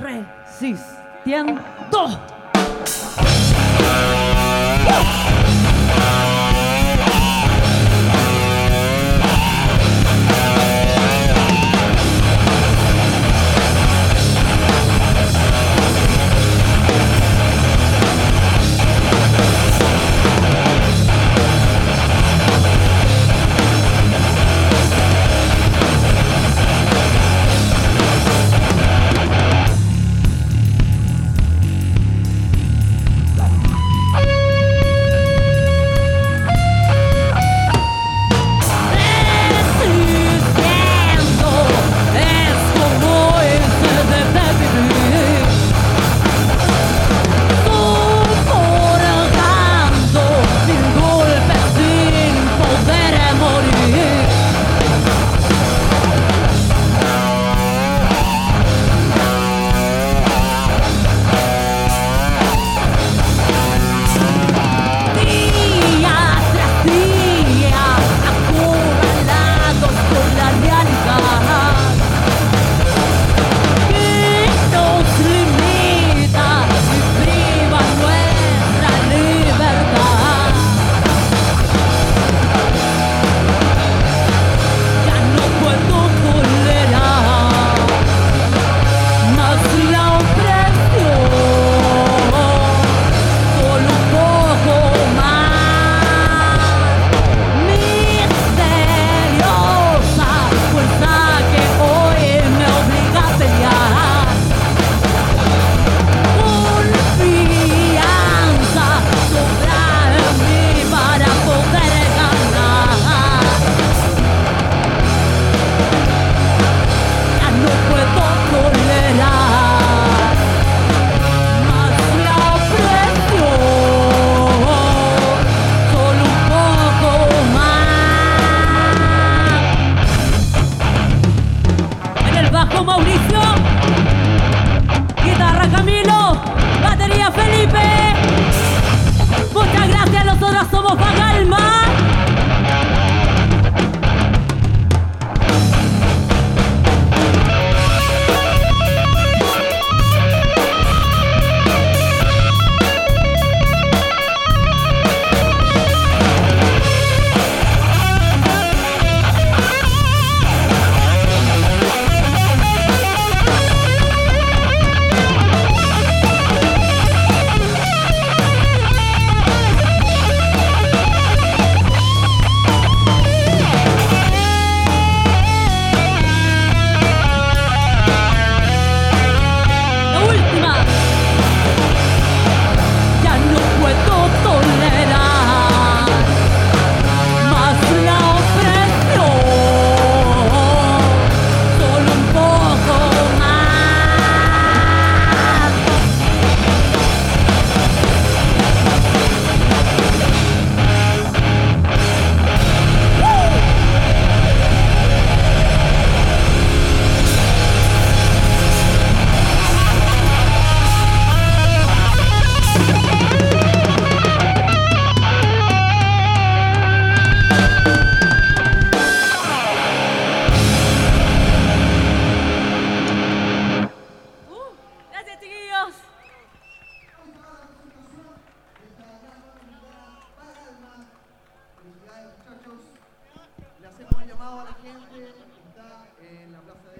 resistiendo. llamado a la gente, está en la Plaza de